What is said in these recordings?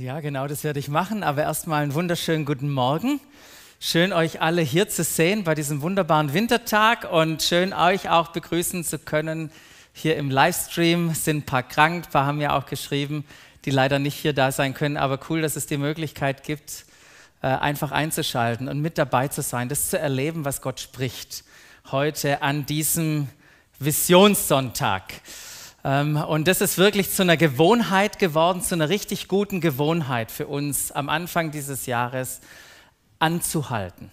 Ja, genau, das werde ich machen. Aber erstmal einen wunderschönen guten Morgen. Schön, euch alle hier zu sehen bei diesem wunderbaren Wintertag und schön, euch auch begrüßen zu können hier im Livestream. Es sind ein paar krank, ein paar haben ja auch geschrieben, die leider nicht hier da sein können. Aber cool, dass es die Möglichkeit gibt, äh, einfach einzuschalten und mit dabei zu sein, das zu erleben, was Gott spricht heute an diesem Visionssonntag. Ähm, und das ist wirklich zu einer Gewohnheit geworden, zu einer richtig guten Gewohnheit für uns am Anfang dieses Jahres anzuhalten.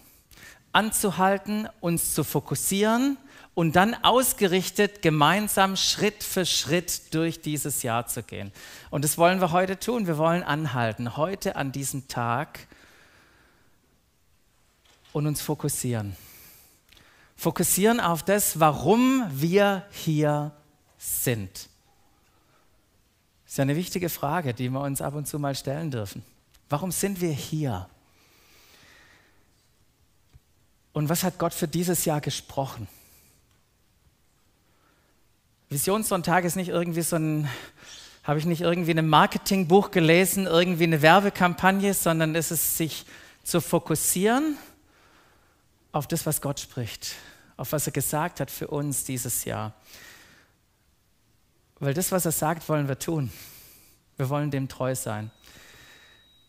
Anzuhalten, uns zu fokussieren und dann ausgerichtet gemeinsam Schritt für Schritt durch dieses Jahr zu gehen. Und das wollen wir heute tun. Wir wollen anhalten, heute an diesem Tag und uns fokussieren. Fokussieren auf das, warum wir hier sind? Das ist ja eine wichtige Frage, die wir uns ab und zu mal stellen dürfen. Warum sind wir hier? Und was hat Gott für dieses Jahr gesprochen? Visionssonntag ist nicht irgendwie so ein, habe ich nicht irgendwie ein Marketingbuch gelesen, irgendwie eine Werbekampagne, sondern es ist sich zu fokussieren auf das, was Gott spricht, auf was er gesagt hat für uns dieses Jahr. Weil das, was er sagt, wollen wir tun. Wir wollen dem treu sein.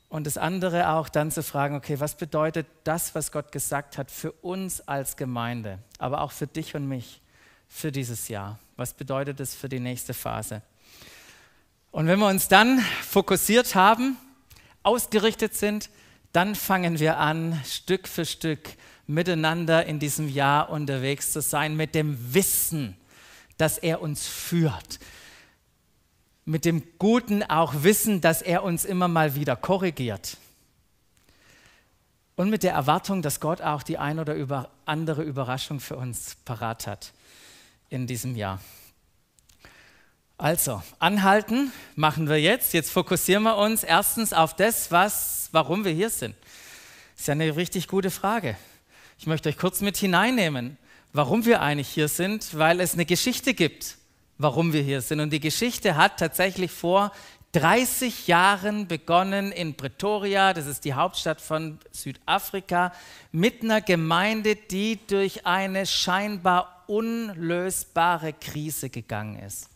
Und das andere auch dann zu fragen, okay, was bedeutet das, was Gott gesagt hat für uns als Gemeinde, aber auch für dich und mich für dieses Jahr? Was bedeutet es für die nächste Phase? Und wenn wir uns dann fokussiert haben, ausgerichtet sind, dann fangen wir an, Stück für Stück miteinander in diesem Jahr unterwegs zu sein, mit dem Wissen, dass er uns führt, mit dem Guten auch wissen, dass er uns immer mal wieder korrigiert. Und mit der Erwartung, dass Gott auch die ein oder über andere Überraschung für uns parat hat in diesem Jahr. Also, anhalten machen wir jetzt. Jetzt fokussieren wir uns erstens auf das, was, warum wir hier sind. Ist ja eine richtig gute Frage. Ich möchte euch kurz mit hineinnehmen, warum wir eigentlich hier sind, weil es eine Geschichte gibt warum wir hier sind. Und die Geschichte hat tatsächlich vor 30 Jahren begonnen in Pretoria, das ist die Hauptstadt von Südafrika, mit einer Gemeinde, die durch eine scheinbar unlösbare Krise gegangen ist.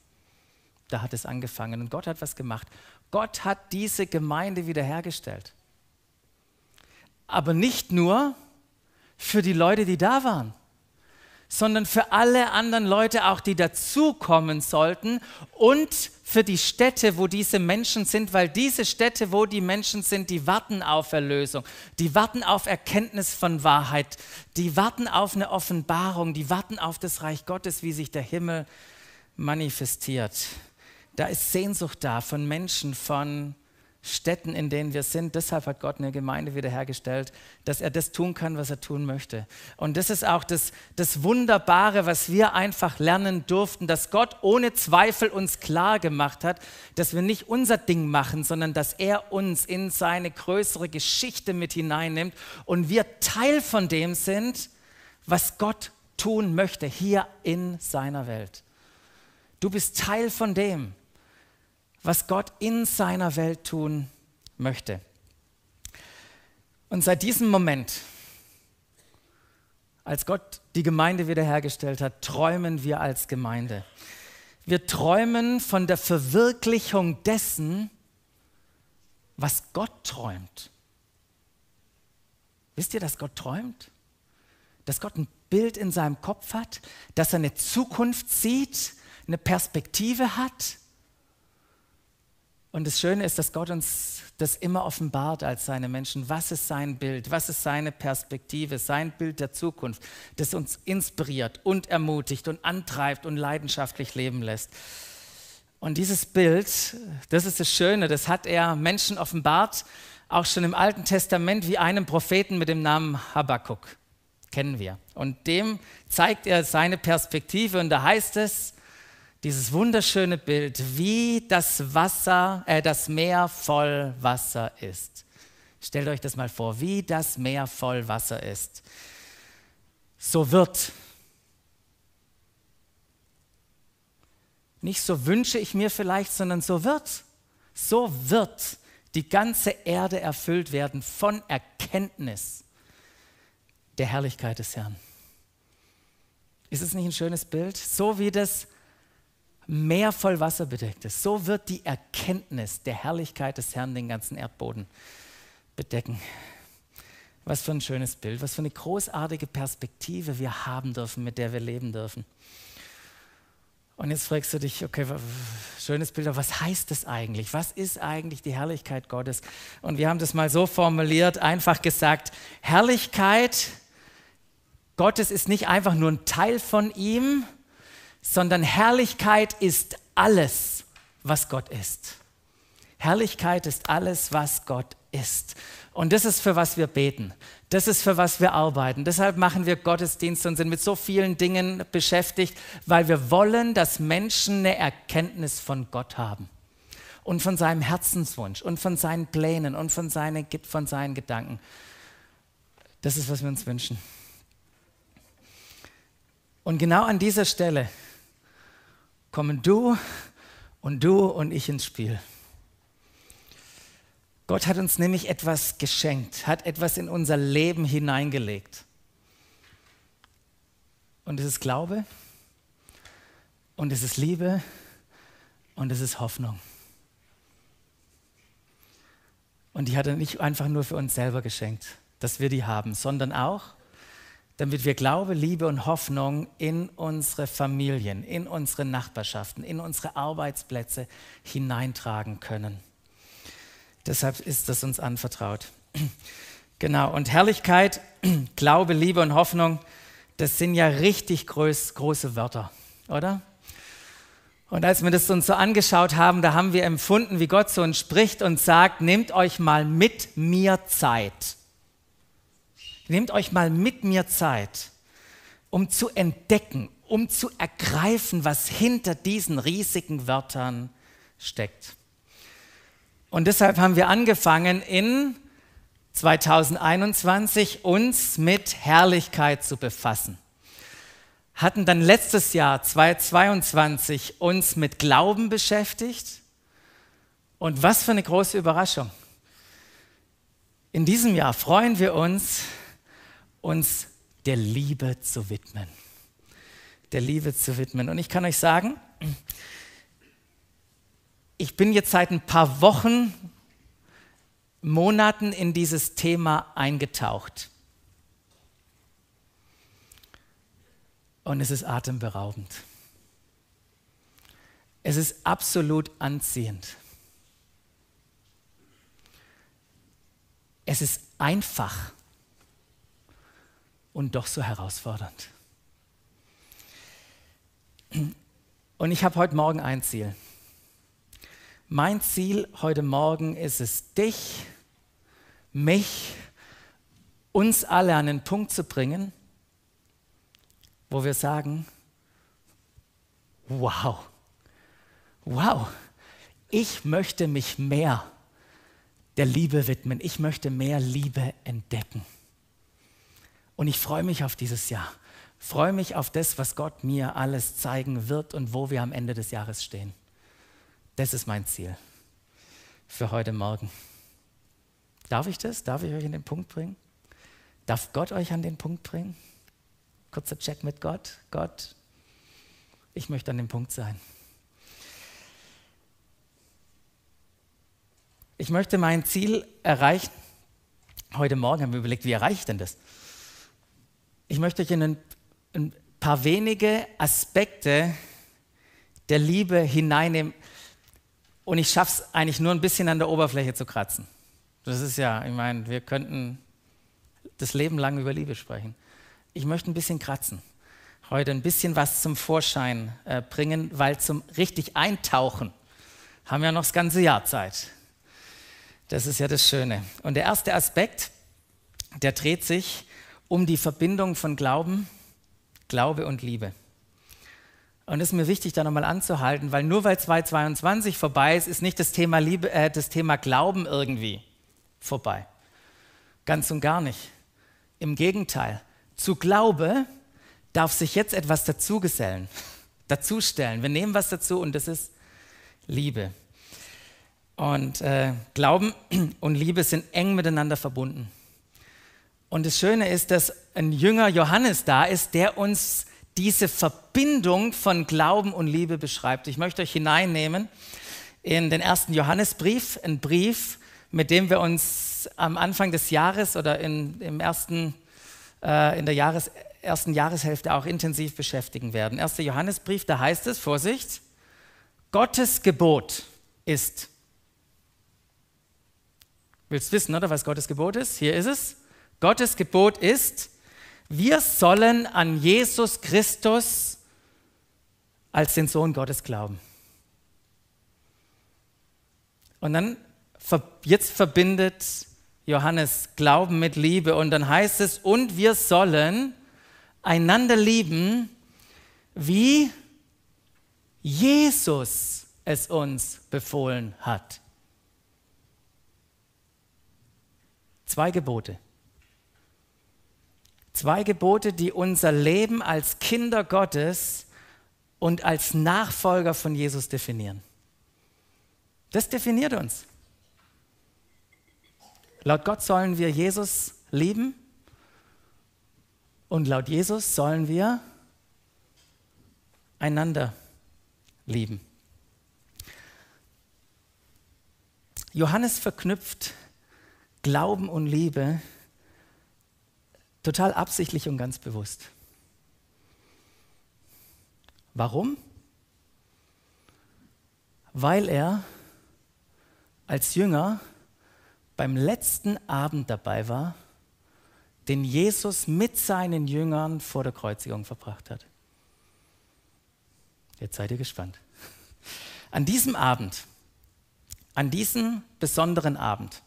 Da hat es angefangen und Gott hat was gemacht. Gott hat diese Gemeinde wiederhergestellt. Aber nicht nur für die Leute, die da waren sondern für alle anderen Leute auch, die dazukommen sollten und für die Städte, wo diese Menschen sind, weil diese Städte, wo die Menschen sind, die warten auf Erlösung, die warten auf Erkenntnis von Wahrheit, die warten auf eine Offenbarung, die warten auf das Reich Gottes, wie sich der Himmel manifestiert. Da ist Sehnsucht da von Menschen, von Städten, in denen wir sind. Deshalb hat Gott eine Gemeinde wiederhergestellt, dass er das tun kann, was er tun möchte. Und das ist auch das, das Wunderbare, was wir einfach lernen durften, dass Gott ohne Zweifel uns klar gemacht hat, dass wir nicht unser Ding machen, sondern dass er uns in seine größere Geschichte mit hineinnimmt und wir Teil von dem sind, was Gott tun möchte hier in seiner Welt. Du bist Teil von dem was Gott in seiner Welt tun möchte. Und seit diesem Moment, als Gott die Gemeinde wiederhergestellt hat, träumen wir als Gemeinde. Wir träumen von der Verwirklichung dessen, was Gott träumt. Wisst ihr, dass Gott träumt? Dass Gott ein Bild in seinem Kopf hat, dass er eine Zukunft sieht, eine Perspektive hat und das Schöne ist, dass Gott uns das immer offenbart als seine Menschen. Was ist sein Bild? Was ist seine Perspektive? Sein Bild der Zukunft, das uns inspiriert und ermutigt und antreibt und leidenschaftlich leben lässt. Und dieses Bild, das ist das Schöne, das hat er Menschen offenbart, auch schon im Alten Testament, wie einem Propheten mit dem Namen Habakkuk. Kennen wir. Und dem zeigt er seine Perspektive und da heißt es, dieses wunderschöne Bild, wie das Wasser, äh, das Meer voll Wasser ist. Stellt euch das mal vor, wie das Meer voll Wasser ist. So wird. Nicht so wünsche ich mir vielleicht, sondern so wird. So wird die ganze Erde erfüllt werden von Erkenntnis der Herrlichkeit des Herrn. Ist es nicht ein schönes Bild? So wie das Meer voll Wasser bedeckt ist, so wird die Erkenntnis der Herrlichkeit des Herrn den ganzen Erdboden bedecken. Was für ein schönes Bild, was für eine großartige Perspektive wir haben dürfen, mit der wir leben dürfen. Und jetzt fragst du dich, okay, schönes Bild, aber was heißt das eigentlich? Was ist eigentlich die Herrlichkeit Gottes? Und wir haben das mal so formuliert, einfach gesagt, Herrlichkeit Gottes ist nicht einfach nur ein Teil von ihm, sondern Herrlichkeit ist alles, was Gott ist. Herrlichkeit ist alles, was Gott ist. Und das ist, für was wir beten. Das ist, für was wir arbeiten. Deshalb machen wir Gottesdienste und sind mit so vielen Dingen beschäftigt, weil wir wollen, dass Menschen eine Erkenntnis von Gott haben. Und von seinem Herzenswunsch und von seinen Plänen und von, seine, von seinen Gedanken. Das ist, was wir uns wünschen. Und genau an dieser Stelle kommen du und du und ich ins Spiel. Gott hat uns nämlich etwas geschenkt, hat etwas in unser Leben hineingelegt. Und es ist Glaube und es ist Liebe und es ist Hoffnung. Und die hat er nicht einfach nur für uns selber geschenkt, dass wir die haben, sondern auch damit wir Glaube, Liebe und Hoffnung in unsere Familien, in unsere Nachbarschaften, in unsere Arbeitsplätze hineintragen können. Deshalb ist das uns anvertraut. Genau, und Herrlichkeit, Glaube, Liebe und Hoffnung, das sind ja richtig groß, große Wörter, oder? Und als wir das uns so angeschaut haben, da haben wir empfunden, wie Gott so uns spricht und sagt, nehmt euch mal mit mir Zeit. Nehmt euch mal mit mir Zeit, um zu entdecken, um zu ergreifen, was hinter diesen riesigen Wörtern steckt. Und deshalb haben wir angefangen, in 2021 uns mit Herrlichkeit zu befassen. Hatten dann letztes Jahr 2022 uns mit Glauben beschäftigt. Und was für eine große Überraschung. In diesem Jahr freuen wir uns uns der Liebe zu widmen. Der Liebe zu widmen. Und ich kann euch sagen, ich bin jetzt seit ein paar Wochen, Monaten in dieses Thema eingetaucht. Und es ist atemberaubend. Es ist absolut anziehend. Es ist einfach und doch so herausfordernd. Und ich habe heute Morgen ein Ziel. Mein Ziel heute Morgen ist es, dich, mich, uns alle an den Punkt zu bringen, wo wir sagen, wow, wow, ich möchte mich mehr der Liebe widmen, ich möchte mehr Liebe entdecken. Und ich freue mich auf dieses Jahr. Freue mich auf das, was Gott mir alles zeigen wird und wo wir am Ende des Jahres stehen. Das ist mein Ziel für heute Morgen. Darf ich das? Darf ich euch an den Punkt bringen? Darf Gott euch an den Punkt bringen? Kurzer Check mit Gott. Gott, ich möchte an dem Punkt sein. Ich möchte mein Ziel erreichen. Heute Morgen haben wir überlegt, wie erreiche ich denn das? Ich möchte euch in ein, paar wenige Aspekte der Liebe hineinnehmen. Und ich schaffe es eigentlich nur ein bisschen an der Oberfläche zu kratzen. Das ist ja, ich meine, wir könnten das Leben lang über Liebe sprechen. Ich möchte ein bisschen kratzen. Heute ein bisschen was zum Vorschein äh, bringen, weil zum richtig Eintauchen haben wir noch das ganze Jahr Zeit. Das ist ja das Schöne. Und der erste Aspekt, der dreht sich um die Verbindung von Glauben, Glaube und Liebe. Und es ist mir wichtig, da nochmal anzuhalten, weil nur weil 2022 vorbei ist, ist nicht das Thema, Liebe, äh, das Thema Glauben irgendwie vorbei. Ganz und gar nicht. Im Gegenteil, zu Glaube darf sich jetzt etwas dazugesellen, dazustellen. Wir nehmen was dazu und das ist Liebe. Und äh, Glauben und Liebe sind eng miteinander verbunden. Und das Schöne ist, dass ein Jünger Johannes da ist, der uns diese Verbindung von Glauben und Liebe beschreibt. Ich möchte euch hineinnehmen in den ersten Johannesbrief, ein Brief, mit dem wir uns am Anfang des Jahres oder in, im ersten, äh, in der Jahres, ersten Jahreshälfte auch intensiv beschäftigen werden. Erster Johannesbrief, da heißt es, Vorsicht, Gottes Gebot ist. Willst wissen, oder was Gottes Gebot ist? Hier ist es. Gottes Gebot ist, wir sollen an Jesus Christus als den Sohn Gottes glauben. Und dann, jetzt verbindet Johannes Glauben mit Liebe und dann heißt es, und wir sollen einander lieben, wie Jesus es uns befohlen hat. Zwei Gebote. Zwei Gebote, die unser Leben als Kinder Gottes und als Nachfolger von Jesus definieren. Das definiert uns. Laut Gott sollen wir Jesus lieben und laut Jesus sollen wir einander lieben. Johannes verknüpft Glauben und Liebe Total absichtlich und ganz bewusst. Warum? Weil er als Jünger beim letzten Abend dabei war, den Jesus mit seinen Jüngern vor der Kreuzigung verbracht hat. Jetzt seid ihr gespannt. An diesem Abend, an diesem besonderen Abend,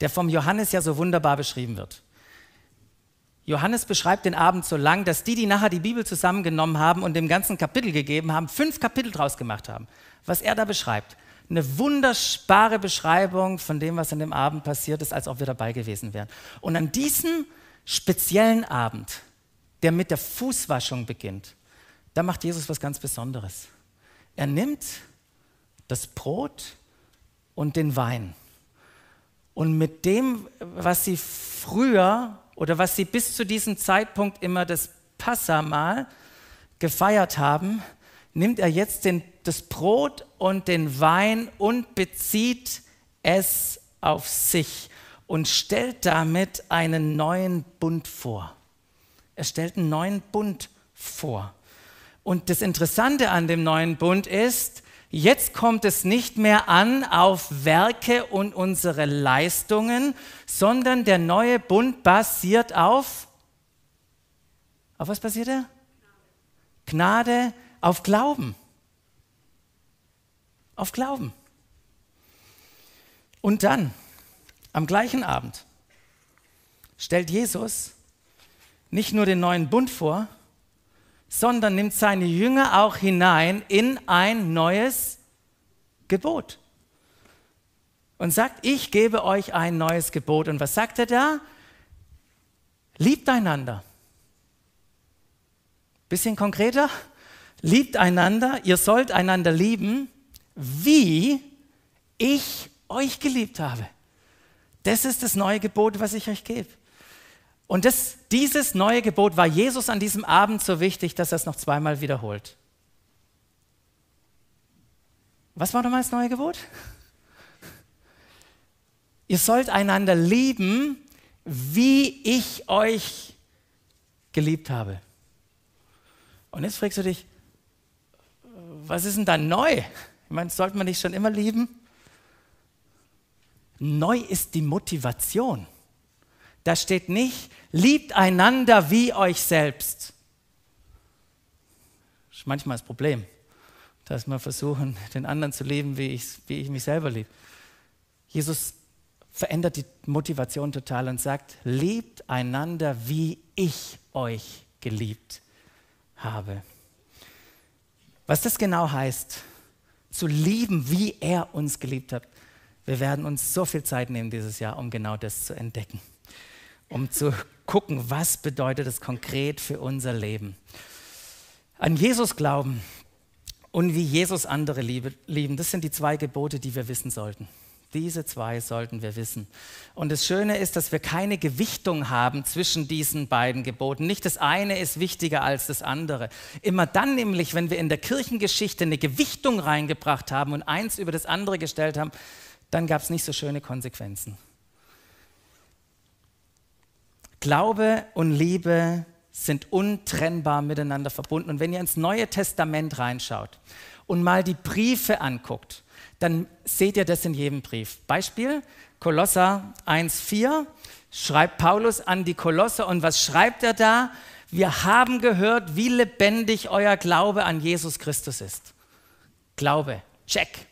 der vom Johannes ja so wunderbar beschrieben wird, Johannes beschreibt den Abend so lang, dass die, die nachher die Bibel zusammengenommen haben und dem ganzen Kapitel gegeben haben, fünf Kapitel draus gemacht haben. Was er da beschreibt. Eine wunderbare Beschreibung von dem, was an dem Abend passiert ist, als ob wir dabei gewesen wären. Und an diesem speziellen Abend, der mit der Fußwaschung beginnt, da macht Jesus was ganz Besonderes. Er nimmt das Brot und den Wein. Und mit dem, was sie früher oder was sie bis zu diesem Zeitpunkt immer das Passamal gefeiert haben, nimmt er jetzt den, das Brot und den Wein und bezieht es auf sich und stellt damit einen neuen Bund vor. Er stellt einen neuen Bund vor. Und das Interessante an dem neuen Bund ist, Jetzt kommt es nicht mehr an auf Werke und unsere Leistungen, sondern der neue Bund basiert auf, auf was basiert er? Gnade, auf Glauben. Auf Glauben. Und dann, am gleichen Abend, stellt Jesus nicht nur den neuen Bund vor, sondern nimmt seine Jünger auch hinein in ein neues Gebot. Und sagt, ich gebe euch ein neues Gebot. Und was sagt er da? Liebt einander. Bisschen konkreter. Liebt einander, ihr sollt einander lieben, wie ich euch geliebt habe. Das ist das neue Gebot, was ich euch gebe. Und das, dieses neue Gebot war Jesus an diesem Abend so wichtig, dass er es noch zweimal wiederholt. Was war nochmal das neue Gebot? Ihr sollt einander lieben, wie ich euch geliebt habe. Und jetzt fragst du dich, was ist denn da neu? Ich meine, sollte man nicht schon immer lieben? Neu ist die Motivation. Da steht nicht, liebt einander wie euch selbst. Das ist manchmal das Problem, dass wir versuchen, den anderen zu lieben, wie ich, wie ich mich selber liebe. Jesus verändert die Motivation total und sagt, liebt einander, wie ich euch geliebt habe. Was das genau heißt, zu lieben, wie er uns geliebt hat, wir werden uns so viel Zeit nehmen dieses Jahr, um genau das zu entdecken um zu gucken, was bedeutet es konkret für unser Leben. An Jesus glauben und wie Jesus andere lieben. Das sind die zwei Gebote, die wir wissen sollten. Diese zwei sollten wir wissen. Und das Schöne ist, dass wir keine Gewichtung haben zwischen diesen beiden Geboten. Nicht das eine ist wichtiger als das andere. Immer dann nämlich, wenn wir in der Kirchengeschichte eine Gewichtung reingebracht haben und eins über das andere gestellt haben, dann gab es nicht so schöne Konsequenzen. Glaube und Liebe sind untrennbar miteinander verbunden. Und wenn ihr ins Neue Testament reinschaut und mal die Briefe anguckt, dann seht ihr das in jedem Brief. Beispiel, Kolosser 1,4 schreibt Paulus an die Kolosser und was schreibt er da? Wir haben gehört, wie lebendig euer Glaube an Jesus Christus ist. Glaube, check.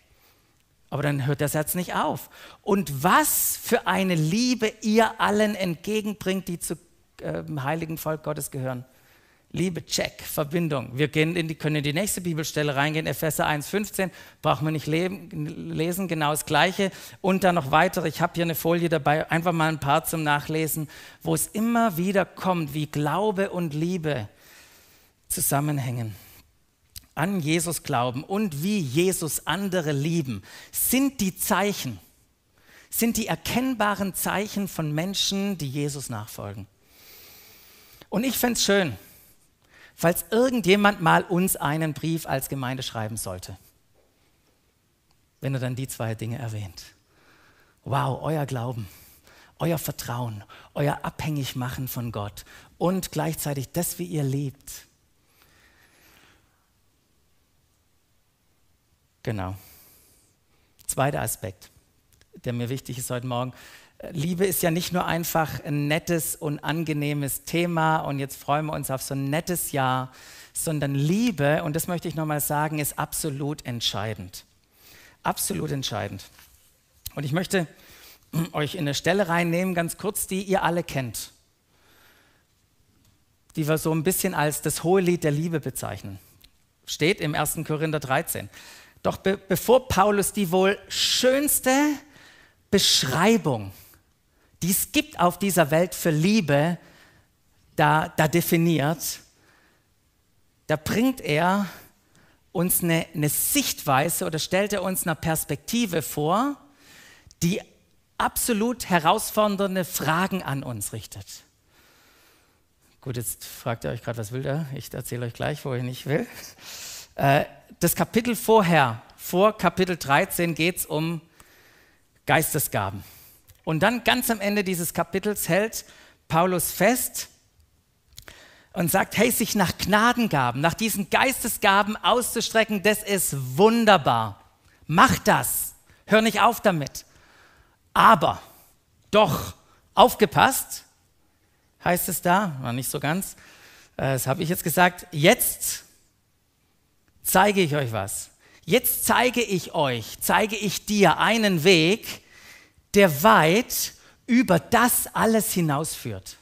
Aber dann hört der Satz nicht auf. Und was für eine Liebe ihr allen entgegenbringt, die zum äh, heiligen Volk Gottes gehören. Liebe, check, Verbindung. Wir gehen in die, können in die nächste Bibelstelle reingehen, Epheser 1,15, brauchen wir nicht leben, lesen, genau das Gleiche. Und dann noch weitere, ich habe hier eine Folie dabei, einfach mal ein paar zum Nachlesen, wo es immer wieder kommt, wie Glaube und Liebe zusammenhängen. An Jesus glauben und wie Jesus andere lieben, sind die Zeichen, sind die erkennbaren Zeichen von Menschen, die Jesus nachfolgen. Und ich fände es schön, falls irgendjemand mal uns einen Brief als Gemeinde schreiben sollte, wenn er dann die zwei Dinge erwähnt. Wow, euer Glauben, euer Vertrauen, euer Abhängigmachen von Gott und gleichzeitig das, wie ihr lebt. Genau. Zweiter Aspekt, der mir wichtig ist heute Morgen. Liebe ist ja nicht nur einfach ein nettes und angenehmes Thema und jetzt freuen wir uns auf so ein nettes Jahr, sondern Liebe, und das möchte ich nochmal sagen, ist absolut entscheidend. Absolut entscheidend. Und ich möchte euch in eine Stelle reinnehmen, ganz kurz, die ihr alle kennt, die wir so ein bisschen als das hohe Lied der Liebe bezeichnen. Steht im 1. Korinther 13. Doch be bevor Paulus die wohl schönste Beschreibung die es gibt auf dieser Welt für Liebe, da, da definiert, da bringt er uns eine, eine Sichtweise oder stellt er uns eine Perspektive vor, die absolut herausfordernde Fragen an uns richtet. Gut, jetzt fragt ihr euch gerade, was will der? Ich erzähle euch gleich, wo ich nicht will. Äh, das Kapitel vorher, vor Kapitel 13, geht es um Geistesgaben. Und dann ganz am Ende dieses Kapitels hält Paulus fest und sagt, hey, sich nach Gnadengaben, nach diesen Geistesgaben auszustrecken, das ist wunderbar. Mach das. Hör nicht auf damit. Aber doch aufgepasst, heißt es da, war nicht so ganz, äh, das habe ich jetzt gesagt, jetzt zeige ich euch was. Jetzt zeige ich euch, zeige ich dir einen Weg, der weit über das alles hinausführt.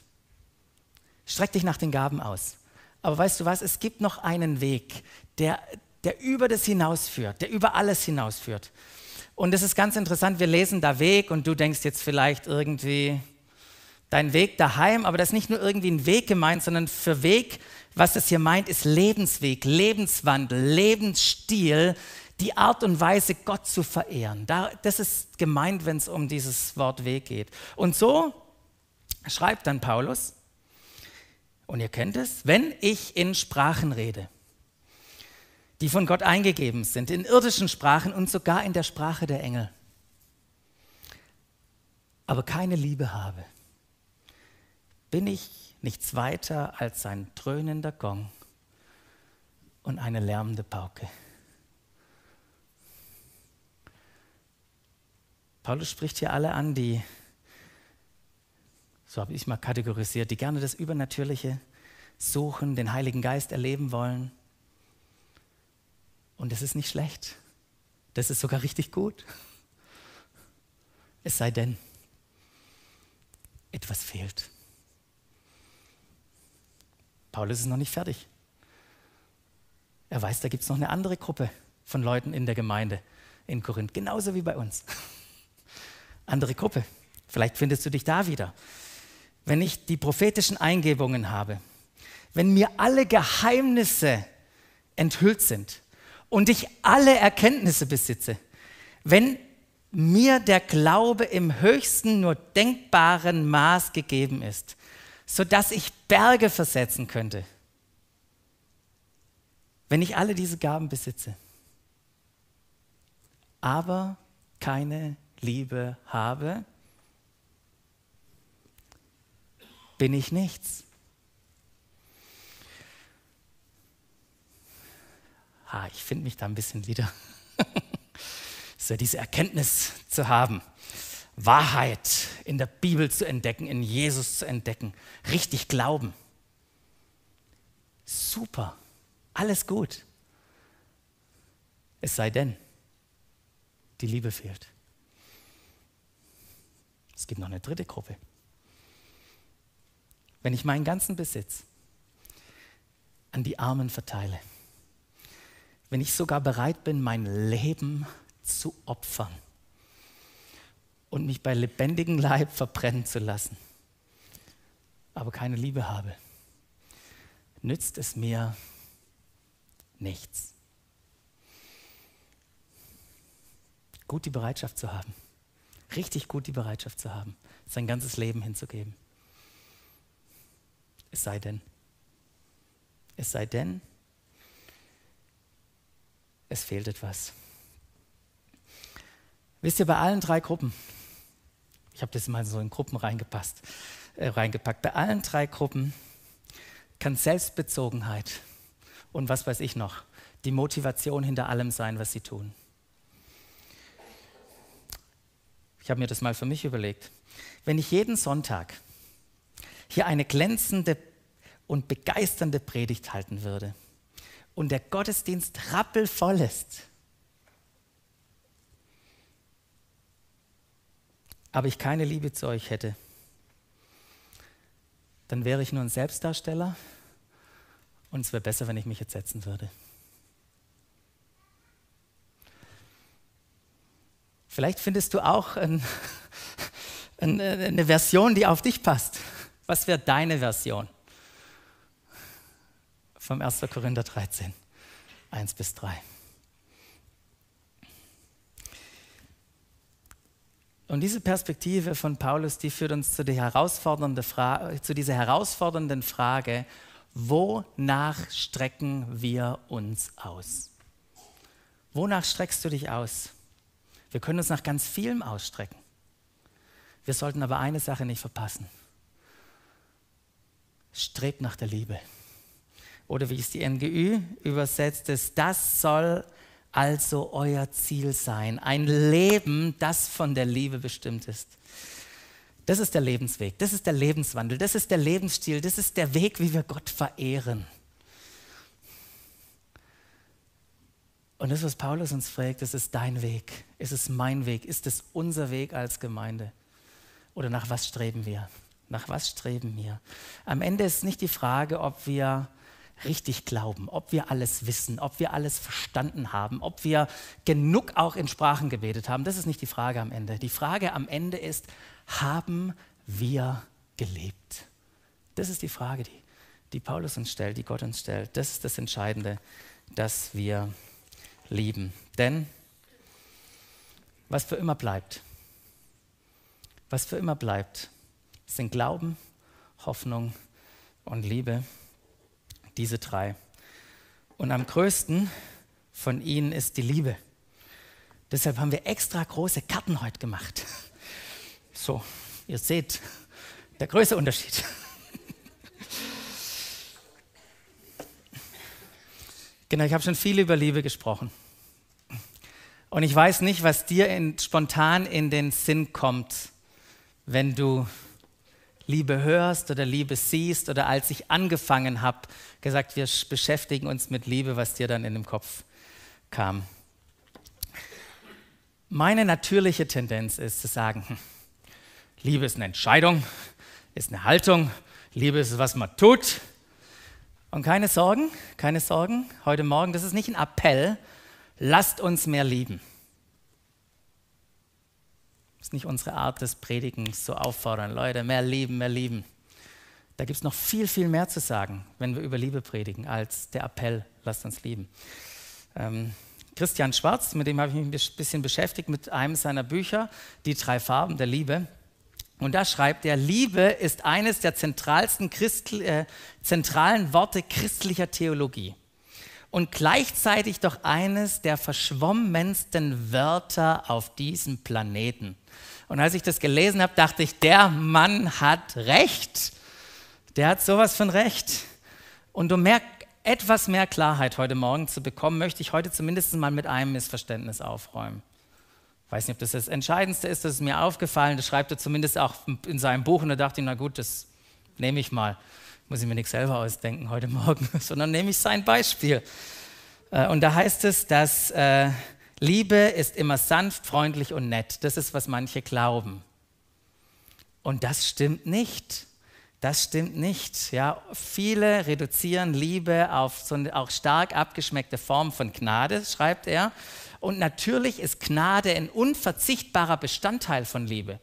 Streck dich nach den Gaben aus. Aber weißt du was, es gibt noch einen Weg, der, der über das hinausführt, der über alles hinausführt. Und es ist ganz interessant, wir lesen da Weg und du denkst jetzt vielleicht irgendwie dein Weg daheim, aber das ist nicht nur irgendwie ein Weg gemeint, sondern für Weg, was das hier meint, ist Lebensweg, Lebenswandel, Lebensstil, die Art und Weise, Gott zu verehren. das ist gemeint, wenn es um dieses Wort Weg geht. Und so schreibt dann Paulus, und ihr kennt es, wenn ich in Sprachen rede, die von Gott eingegeben sind, in irdischen Sprachen und sogar in der Sprache der Engel, aber keine Liebe habe, bin ich nichts weiter als ein dröhnender Gong und eine lärmende Pauke. Paulus spricht hier alle an, die, so habe ich mal kategorisiert, die gerne das Übernatürliche suchen, den Heiligen Geist erleben wollen. Und das ist nicht schlecht. Das ist sogar richtig gut. Es sei denn, etwas fehlt. Paulus ist noch nicht fertig. Er weiß, da gibt es noch eine andere Gruppe von Leuten in der Gemeinde in Korinth, genauso wie bei uns andere Gruppe. Vielleicht findest du dich da wieder. Wenn ich die prophetischen Eingebungen habe, wenn mir alle Geheimnisse enthüllt sind und ich alle Erkenntnisse besitze, wenn mir der Glaube im höchsten nur denkbaren Maß gegeben ist, sodass ich Berge versetzen könnte, wenn ich alle diese Gaben besitze, aber keine Liebe habe, bin ich nichts. Ha, ich finde mich da ein bisschen wieder. ja diese Erkenntnis zu haben, Wahrheit in der Bibel zu entdecken, in Jesus zu entdecken, richtig glauben. Super, alles gut. Es sei denn, die Liebe fehlt. Es gibt noch eine dritte Gruppe. Wenn ich meinen ganzen Besitz an die Armen verteile, wenn ich sogar bereit bin, mein Leben zu opfern und mich bei lebendigem Leib verbrennen zu lassen, aber keine Liebe habe, nützt es mir nichts. Gut die Bereitschaft zu haben, richtig gut die Bereitschaft zu haben, sein ganzes Leben hinzugeben. Es sei denn, es sei denn, es fehlt etwas. Wisst ihr, bei allen drei Gruppen, ich habe das mal so in Gruppen reingepasst, äh, reingepackt, bei allen drei Gruppen kann Selbstbezogenheit und was weiß ich noch, die Motivation hinter allem sein, was sie tun. Ich habe mir das mal für mich überlegt. Wenn ich jeden Sonntag hier eine glänzende und begeisternde Predigt halten würde und der Gottesdienst rappelvoll ist, aber ich keine Liebe zu euch hätte, dann wäre ich nur ein Selbstdarsteller und es wäre besser, wenn ich mich jetzt setzen würde. Vielleicht findest du auch ein, ein, eine Version, die auf dich passt. Was wäre deine Version? Vom 1. Korinther 13, 1 bis 3. Und diese Perspektive von Paulus, die führt uns zu, die herausfordernde zu dieser herausfordernden Frage, wonach strecken wir uns aus? Wonach streckst du dich aus? Wir können uns nach ganz vielem ausstrecken. Wir sollten aber eine Sache nicht verpassen. Strebt nach der Liebe. Oder wie es die NGÜ übersetzt ist, das soll also euer Ziel sein. Ein Leben, das von der Liebe bestimmt ist. Das ist der Lebensweg, das ist der Lebenswandel, das ist der Lebensstil, das ist der Weg, wie wir Gott verehren. Und das, was Paulus uns fragt, das ist dein Weg, ist es mein Weg, ist es unser Weg als Gemeinde? Oder nach was streben wir? Nach was streben wir? Am Ende ist nicht die Frage, ob wir richtig glauben, ob wir alles wissen, ob wir alles verstanden haben, ob wir genug auch in Sprachen gebetet haben. Das ist nicht die Frage am Ende. Die Frage am Ende ist, haben wir gelebt? Das ist die Frage, die, die Paulus uns stellt, die Gott uns stellt. Das ist das Entscheidende, dass wir lieben. Denn was für immer bleibt, was für immer bleibt, sind Glauben, Hoffnung und Liebe diese drei. Und am größten von ihnen ist die Liebe. Deshalb haben wir extra große Karten heute gemacht. So, ihr seht, der größte Unterschied. Genau, ich habe schon viel über Liebe gesprochen. Und ich weiß nicht, was dir in, spontan in den Sinn kommt, wenn du Liebe hörst oder Liebe siehst oder als ich angefangen habe, gesagt, wir beschäftigen uns mit Liebe, was dir dann in den Kopf kam. Meine natürliche Tendenz ist zu sagen, hm, Liebe ist eine Entscheidung, ist eine Haltung, Liebe ist, was man tut. Und keine Sorgen, keine Sorgen, heute Morgen, das ist nicht ein Appell, lasst uns mehr lieben ist nicht unsere Art des Predigens, so auffordern, Leute, mehr lieben, mehr lieben. Da gibt es noch viel, viel mehr zu sagen, wenn wir über Liebe predigen, als der Appell, lasst uns lieben. Ähm, Christian Schwarz, mit dem habe ich mich ein bisschen beschäftigt, mit einem seiner Bücher, Die drei Farben der Liebe. Und da schreibt er, Liebe ist eines der zentralsten Christl äh, zentralen Worte christlicher Theologie und gleichzeitig doch eines der verschwommensten Wörter auf diesem Planeten. Und als ich das gelesen habe, dachte ich, der Mann hat recht. Der hat sowas von recht. Und um mehr, etwas mehr Klarheit heute Morgen zu bekommen, möchte ich heute zumindest mal mit einem Missverständnis aufräumen. Ich weiß nicht, ob das das Entscheidendste ist, das ist mir aufgefallen. Das schreibt er zumindest auch in seinem Buch und da dachte ich, na gut, das nehme ich mal. Muss ich mir nicht selber ausdenken heute Morgen, sondern nehme ich sein Beispiel. Äh, und da heißt es, dass äh, Liebe ist immer sanft, freundlich und nett. Das ist, was manche glauben. Und das stimmt nicht. Das stimmt nicht. Ja, viele reduzieren Liebe auf so eine auch stark abgeschmeckte Form von Gnade, schreibt er. Und natürlich ist Gnade ein unverzichtbarer Bestandteil von Liebe.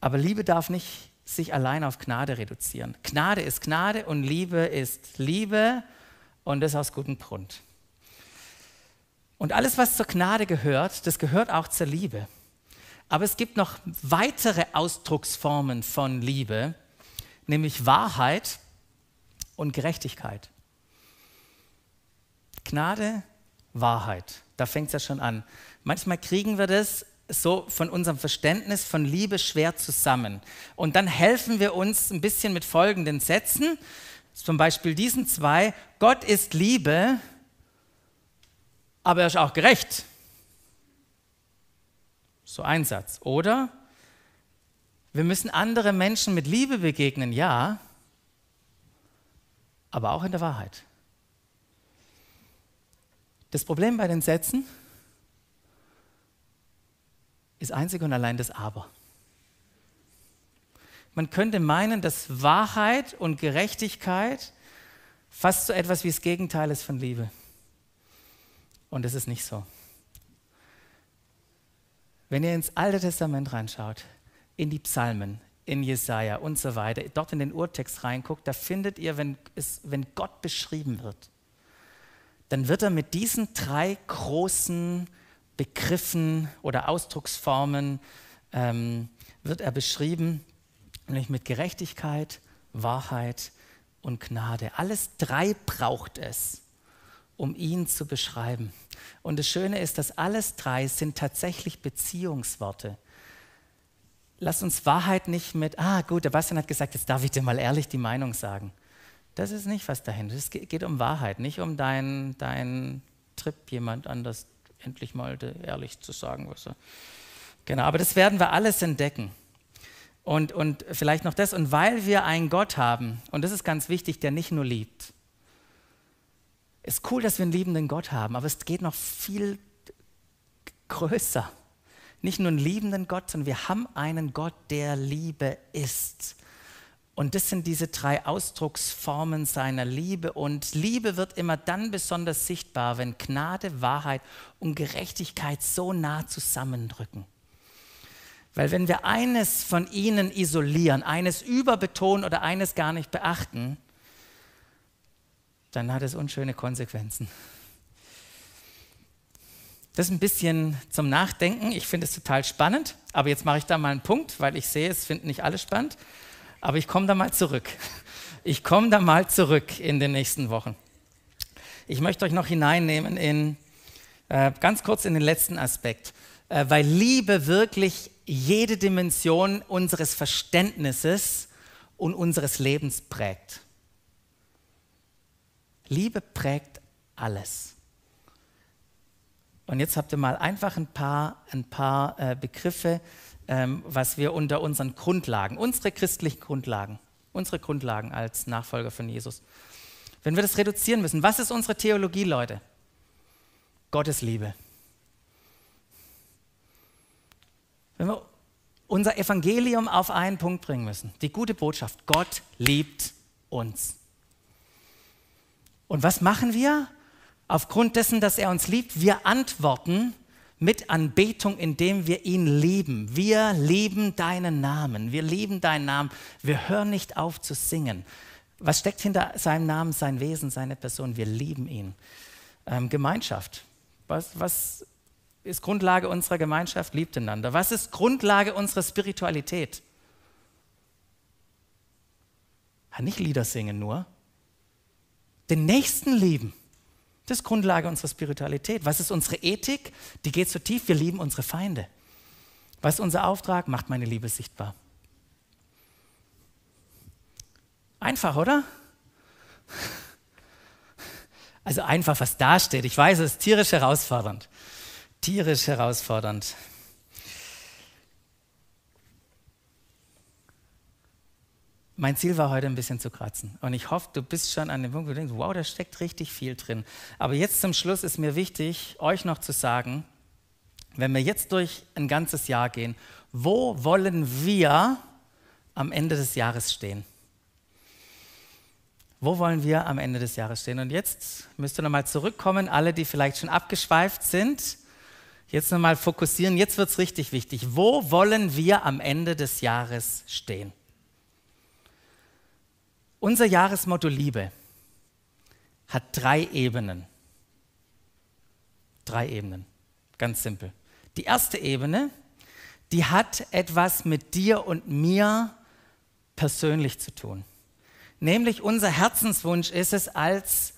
Aber Liebe darf nicht sich allein auf Gnade reduzieren. Gnade ist Gnade und Liebe ist Liebe und das aus gutem Grund. Und alles, was zur Gnade gehört, das gehört auch zur Liebe. Aber es gibt noch weitere Ausdrucksformen von Liebe, nämlich Wahrheit und Gerechtigkeit. Gnade, Wahrheit. Da fängt es ja schon an. Manchmal kriegen wir das so von unserem Verständnis von Liebe schwer zusammen. Und dann helfen wir uns ein bisschen mit folgenden Sätzen, zum Beispiel diesen zwei. Gott ist Liebe, aber er ist auch gerecht. So ein Satz. Oder wir müssen andere Menschen mit Liebe begegnen, ja, aber auch in der Wahrheit. Das Problem bei den Sätzen ist einzig und allein das Aber. Man könnte meinen, dass Wahrheit und Gerechtigkeit fast so etwas wie das Gegenteil ist von Liebe. Und das ist nicht so. Wenn ihr ins Alte Testament reinschaut, in die Psalmen, in Jesaja und so weiter, dort in den Urtext reinguckt, da findet ihr, wenn, es, wenn Gott beschrieben wird, dann wird er mit diesen drei großen Begriffen oder Ausdrucksformen ähm, wird er beschrieben, nämlich mit Gerechtigkeit, Wahrheit und Gnade. Alles drei braucht es, um ihn zu beschreiben. Und das Schöne ist, dass alles drei sind tatsächlich Beziehungsworte. Lass uns Wahrheit nicht mit, ah gut, der Bastian hat gesagt, jetzt darf ich dir mal ehrlich die Meinung sagen. Das ist nicht, was dahinter. Es geht um Wahrheit, nicht um deinen dein Trip, jemand anders endlich mal ehrlich zu sagen, was er. Genau, aber das werden wir alles entdecken. Und, und vielleicht noch das, und weil wir einen Gott haben, und das ist ganz wichtig, der nicht nur liebt. Ist cool, dass wir einen liebenden Gott haben, aber es geht noch viel größer. Nicht nur einen liebenden Gott, sondern wir haben einen Gott, der Liebe ist. Und das sind diese drei Ausdrucksformen seiner Liebe. Und Liebe wird immer dann besonders sichtbar, wenn Gnade, Wahrheit und Gerechtigkeit so nah zusammendrücken. Weil wenn wir eines von ihnen isolieren, eines überbetonen oder eines gar nicht beachten, dann hat es unschöne Konsequenzen. Das ist ein bisschen zum Nachdenken. Ich finde es total spannend, aber jetzt mache ich da mal einen Punkt, weil ich sehe, es finden nicht alle spannend. Aber ich komme da mal zurück. Ich komme da mal zurück in den nächsten Wochen. Ich möchte euch noch hineinnehmen in äh, ganz kurz in den letzten Aspekt, äh, weil Liebe wirklich jede Dimension unseres Verständnisses und unseres Lebens prägt. Liebe prägt alles. Und jetzt habt ihr mal einfach ein paar, ein paar äh, Begriffe ähm, was wir unter unseren Grundlagen, unsere christlichen Grundlagen, unsere Grundlagen als Nachfolger von Jesus, wenn wir das reduzieren müssen, was ist unsere Theologie, Leute? Gottes Liebe. Wenn wir unser Evangelium auf einen Punkt bringen müssen, die gute Botschaft, Gott liebt uns. Und was machen wir? Aufgrund dessen, dass er uns liebt, wir antworten mit Anbetung, indem wir ihn lieben. Wir lieben deinen Namen. Wir lieben deinen Namen. Wir hören nicht auf zu singen. Was steckt hinter seinem Namen, sein Wesen, seine Person? Wir lieben ihn. Ähm, Gemeinschaft. Was, was ist Grundlage unserer Gemeinschaft? Liebt einander. Was ist Grundlage unserer Spiritualität? Nicht Lieder singen nur. Den Nächsten lieben. Das ist Grundlage unserer Spiritualität. Was ist unsere Ethik? Die geht so tief, wir lieben unsere Feinde. Was ist unser Auftrag? Macht meine Liebe sichtbar. Einfach, oder? Also einfach, was da steht. Ich weiß, es ist tierisch herausfordernd. Tierisch herausfordernd. Mein Ziel war heute ein bisschen zu kratzen. Und ich hoffe, du bist schon an dem Punkt, wo du denkst, wow, da steckt richtig viel drin. Aber jetzt zum Schluss ist mir wichtig, euch noch zu sagen, wenn wir jetzt durch ein ganzes Jahr gehen, wo wollen wir am Ende des Jahres stehen? Wo wollen wir am Ende des Jahres stehen? Und jetzt müsst ihr nochmal zurückkommen, alle, die vielleicht schon abgeschweift sind. Jetzt nochmal fokussieren, jetzt wird es richtig wichtig. Wo wollen wir am Ende des Jahres stehen? Unser Jahresmotto Liebe hat drei Ebenen. Drei Ebenen, ganz simpel. Die erste Ebene, die hat etwas mit dir und mir persönlich zu tun. Nämlich unser Herzenswunsch ist es als,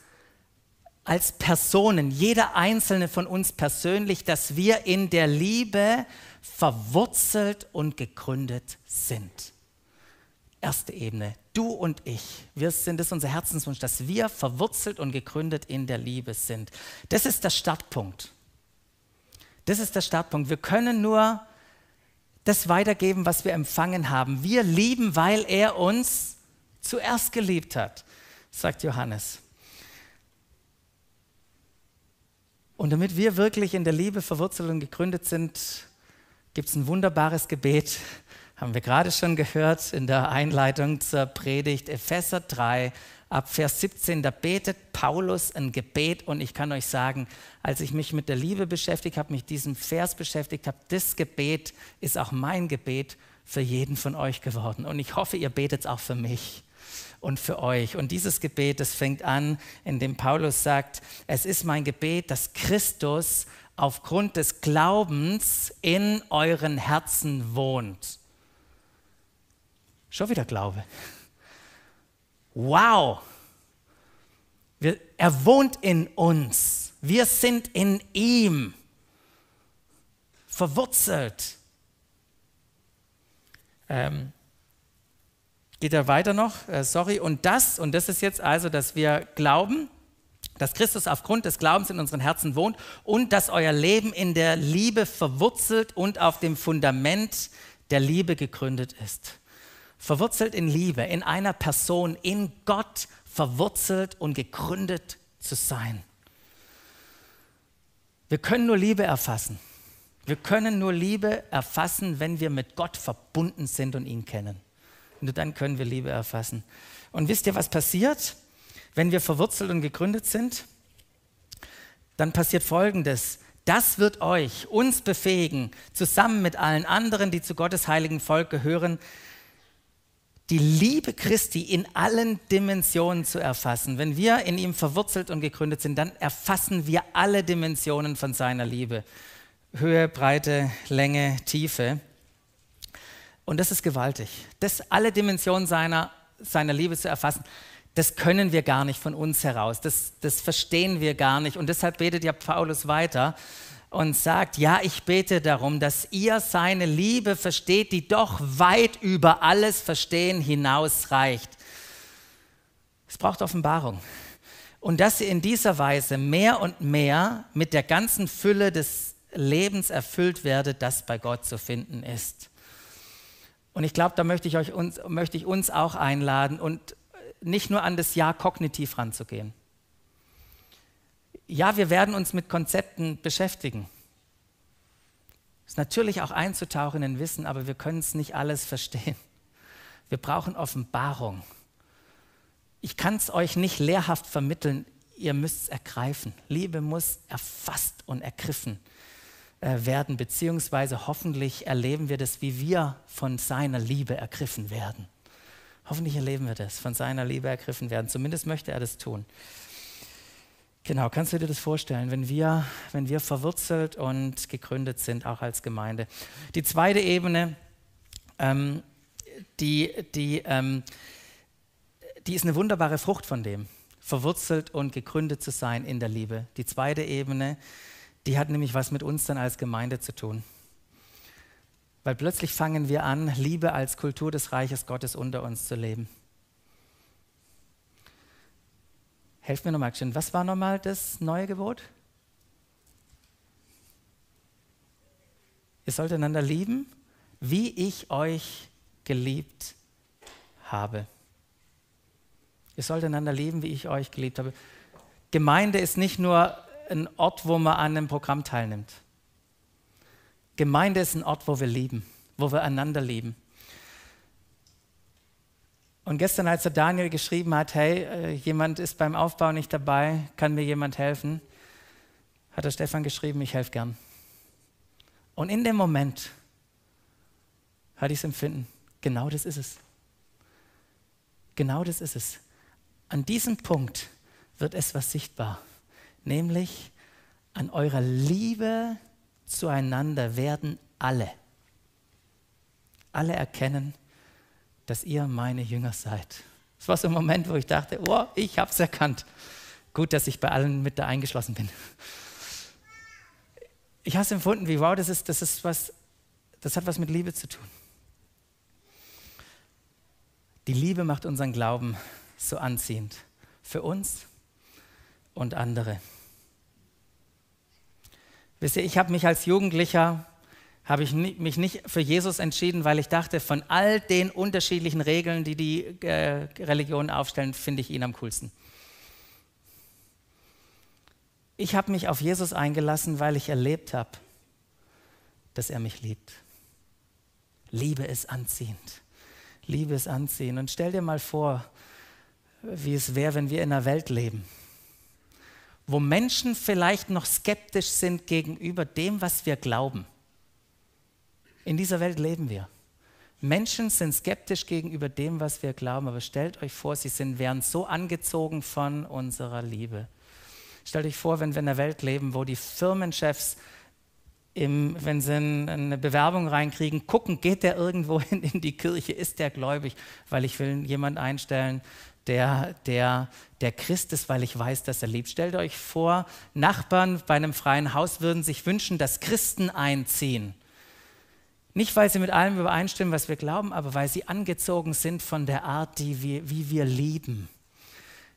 als Personen, jeder einzelne von uns persönlich, dass wir in der Liebe verwurzelt und gegründet sind. Erste Ebene, du und ich, wir sind es unser Herzenswunsch, dass wir verwurzelt und gegründet in der Liebe sind. Das ist der Startpunkt. Das ist der Startpunkt. Wir können nur das weitergeben, was wir empfangen haben. Wir lieben, weil er uns zuerst geliebt hat, sagt Johannes. Und damit wir wirklich in der Liebe verwurzelt und gegründet sind, gibt es ein wunderbares Gebet, haben wir gerade schon gehört in der Einleitung zur Predigt, Epheser 3, ab Vers 17, da betet Paulus ein Gebet und ich kann euch sagen, als ich mich mit der Liebe beschäftigt habe, mich diesem Vers beschäftigt habe, das Gebet ist auch mein Gebet für jeden von euch geworden. Und ich hoffe, ihr betet es auch für mich und für euch. Und dieses Gebet, das fängt an, indem Paulus sagt, es ist mein Gebet, dass Christus aufgrund des Glaubens in euren Herzen wohnt. Schon wieder Glaube. Wow! Wir, er wohnt in uns. Wir sind in ihm verwurzelt. Ähm, geht er weiter noch, äh, sorry, und das, und das ist jetzt also, dass wir glauben, dass Christus aufgrund des Glaubens in unseren Herzen wohnt und dass euer Leben in der Liebe verwurzelt und auf dem Fundament der Liebe gegründet ist. Verwurzelt in Liebe, in einer Person, in Gott verwurzelt und gegründet zu sein. Wir können nur Liebe erfassen. Wir können nur Liebe erfassen, wenn wir mit Gott verbunden sind und ihn kennen. Nur dann können wir Liebe erfassen. Und wisst ihr, was passiert, wenn wir verwurzelt und gegründet sind? Dann passiert Folgendes. Das wird euch, uns befähigen, zusammen mit allen anderen, die zu Gottes heiligen Volk gehören, die Liebe Christi in allen Dimensionen zu erfassen. Wenn wir in ihm verwurzelt und gegründet sind, dann erfassen wir alle Dimensionen von seiner Liebe. Höhe, Breite, Länge, Tiefe. Und das ist gewaltig. Das alle Dimensionen seiner, seiner Liebe zu erfassen, das können wir gar nicht von uns heraus. Das, das verstehen wir gar nicht. Und deshalb betet ja Paulus weiter und sagt, ja, ich bete darum, dass ihr seine Liebe versteht, die doch weit über alles Verstehen hinausreicht. Es braucht Offenbarung. Und dass ihr in dieser Weise mehr und mehr mit der ganzen Fülle des Lebens erfüllt werdet, das bei Gott zu finden ist. Und ich glaube, da möchte ich, euch uns, möchte ich uns auch einladen und nicht nur an das Jahr kognitiv ranzugehen. Ja, wir werden uns mit Konzepten beschäftigen. Ist natürlich auch einzutauchen in Wissen, aber wir können es nicht alles verstehen. Wir brauchen Offenbarung. Ich kann es euch nicht lehrhaft vermitteln, ihr müsst es ergreifen. Liebe muss erfasst und ergriffen äh, werden, beziehungsweise hoffentlich erleben wir das, wie wir von seiner Liebe ergriffen werden. Hoffentlich erleben wir das, von seiner Liebe ergriffen werden. Zumindest möchte er das tun. Genau, kannst du dir das vorstellen, wenn wir, wenn wir verwurzelt und gegründet sind, auch als Gemeinde. Die zweite Ebene, ähm, die, die, ähm, die ist eine wunderbare Frucht von dem, verwurzelt und gegründet zu sein in der Liebe. Die zweite Ebene, die hat nämlich was mit uns dann als Gemeinde zu tun. Weil plötzlich fangen wir an, Liebe als Kultur des Reiches Gottes unter uns zu leben. Helft mir nochmal. Was war nochmal das neue Gebot? Ihr sollt einander lieben, wie ich euch geliebt habe. Ihr sollt einander lieben, wie ich euch geliebt habe. Gemeinde ist nicht nur ein Ort, wo man an einem Programm teilnimmt. Gemeinde ist ein Ort, wo wir lieben, wo wir einander lieben. Und gestern, als der Daniel geschrieben hat, hey, äh, jemand ist beim Aufbau nicht dabei, kann mir jemand helfen, hat der Stefan geschrieben, ich helfe gern. Und in dem Moment hatte ich das Empfinden, genau das ist es. Genau das ist es. An diesem Punkt wird etwas sichtbar, nämlich an eurer Liebe zueinander werden alle, alle erkennen, dass ihr meine Jünger seid. Das war so ein Moment, wo ich dachte, oh, ich habe es erkannt. Gut, dass ich bei allen mit da eingeschlossen bin. Ich habe es empfunden, wie wow, das ist, das ist was, das hat was mit Liebe zu tun. Die Liebe macht unseren Glauben so anziehend für uns und andere. Wisst ihr, ich habe mich als Jugendlicher, habe ich mich nicht für Jesus entschieden, weil ich dachte, von all den unterschiedlichen Regeln, die die äh, Religionen aufstellen, finde ich ihn am coolsten. Ich habe mich auf Jesus eingelassen, weil ich erlebt habe, dass er mich liebt. Liebe ist anziehend. Liebe ist anziehend. Und stell dir mal vor, wie es wäre, wenn wir in einer Welt leben, wo Menschen vielleicht noch skeptisch sind gegenüber dem, was wir glauben. In dieser Welt leben wir. Menschen sind skeptisch gegenüber dem, was wir glauben, aber stellt euch vor, sie sind, wären so angezogen von unserer Liebe. Stellt euch vor, wenn wir in einer Welt leben, wo die Firmenchefs, im, wenn sie eine Bewerbung reinkriegen, gucken, geht der irgendwo in, in die Kirche, ist der gläubig, weil ich will jemanden einstellen, der, der, der Christ ist, weil ich weiß, dass er liebt. Stellt euch vor, Nachbarn bei einem freien Haus würden sich wünschen, dass Christen einziehen. Nicht, weil sie mit allem übereinstimmen, was wir glauben, aber weil sie angezogen sind von der Art, die wir, wie wir lieben.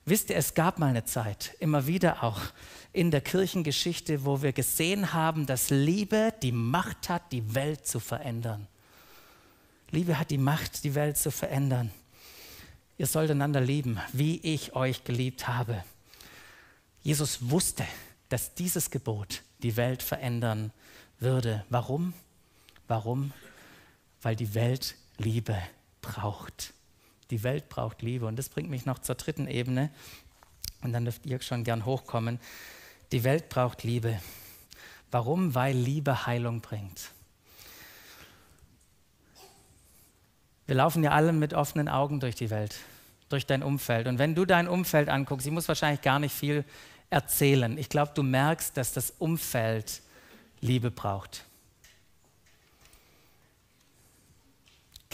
Wisst ihr, es gab mal eine Zeit, immer wieder auch in der Kirchengeschichte, wo wir gesehen haben, dass Liebe die Macht hat, die Welt zu verändern. Liebe hat die Macht, die Welt zu verändern. Ihr sollt einander lieben, wie ich euch geliebt habe. Jesus wusste, dass dieses Gebot die Welt verändern würde. Warum? Warum? Weil die Welt Liebe braucht. Die Welt braucht Liebe. Und das bringt mich noch zur dritten Ebene. Und dann dürft ihr schon gern hochkommen. Die Welt braucht Liebe. Warum? Weil Liebe Heilung bringt. Wir laufen ja alle mit offenen Augen durch die Welt, durch dein Umfeld. Und wenn du dein Umfeld anguckst, ich muss wahrscheinlich gar nicht viel erzählen. Ich glaube, du merkst, dass das Umfeld Liebe braucht.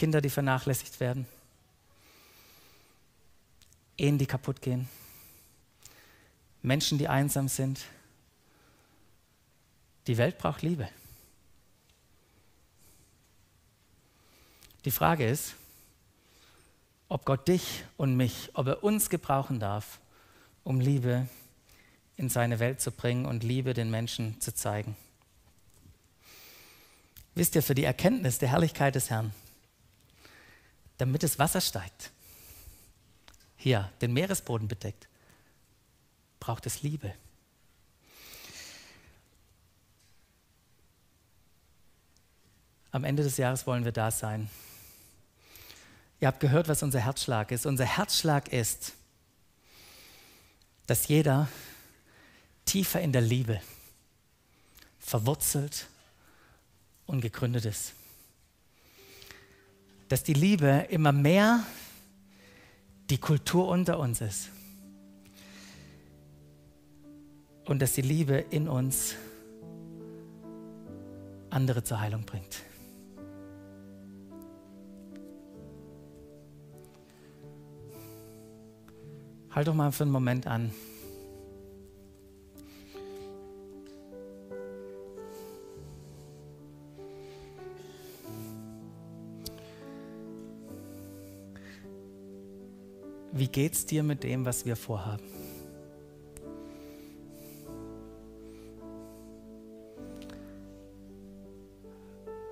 Kinder, die vernachlässigt werden, Ehen, die kaputt gehen, Menschen, die einsam sind. Die Welt braucht Liebe. Die Frage ist, ob Gott dich und mich, ob er uns gebrauchen darf, um Liebe in seine Welt zu bringen und Liebe den Menschen zu zeigen. Wisst ihr, für die Erkenntnis der Herrlichkeit des Herrn, damit das Wasser steigt, hier den Meeresboden bedeckt, braucht es Liebe. Am Ende des Jahres wollen wir da sein Ihr habt gehört, was unser Herzschlag ist. Unser Herzschlag ist, dass jeder tiefer in der Liebe verwurzelt und gegründet ist. Dass die Liebe immer mehr die Kultur unter uns ist. Und dass die Liebe in uns andere zur Heilung bringt. Halt doch mal für einen Moment an. Wie geht's dir mit dem, was wir vorhaben?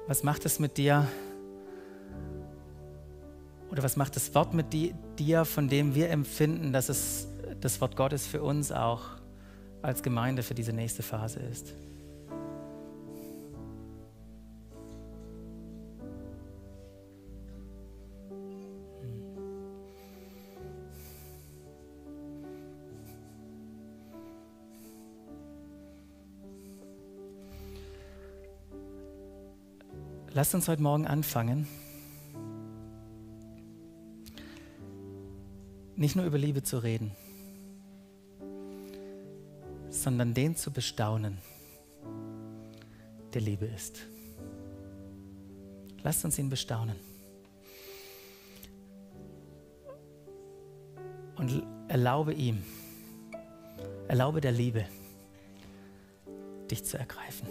Was macht es mit dir? Oder was macht das Wort mit dir, von dem wir empfinden, dass es das Wort Gottes für uns auch als Gemeinde für diese nächste Phase ist? Lasst uns heute Morgen anfangen, nicht nur über Liebe zu reden, sondern den zu bestaunen, der Liebe ist. Lasst uns ihn bestaunen. Und erlaube ihm, erlaube der Liebe, dich zu ergreifen.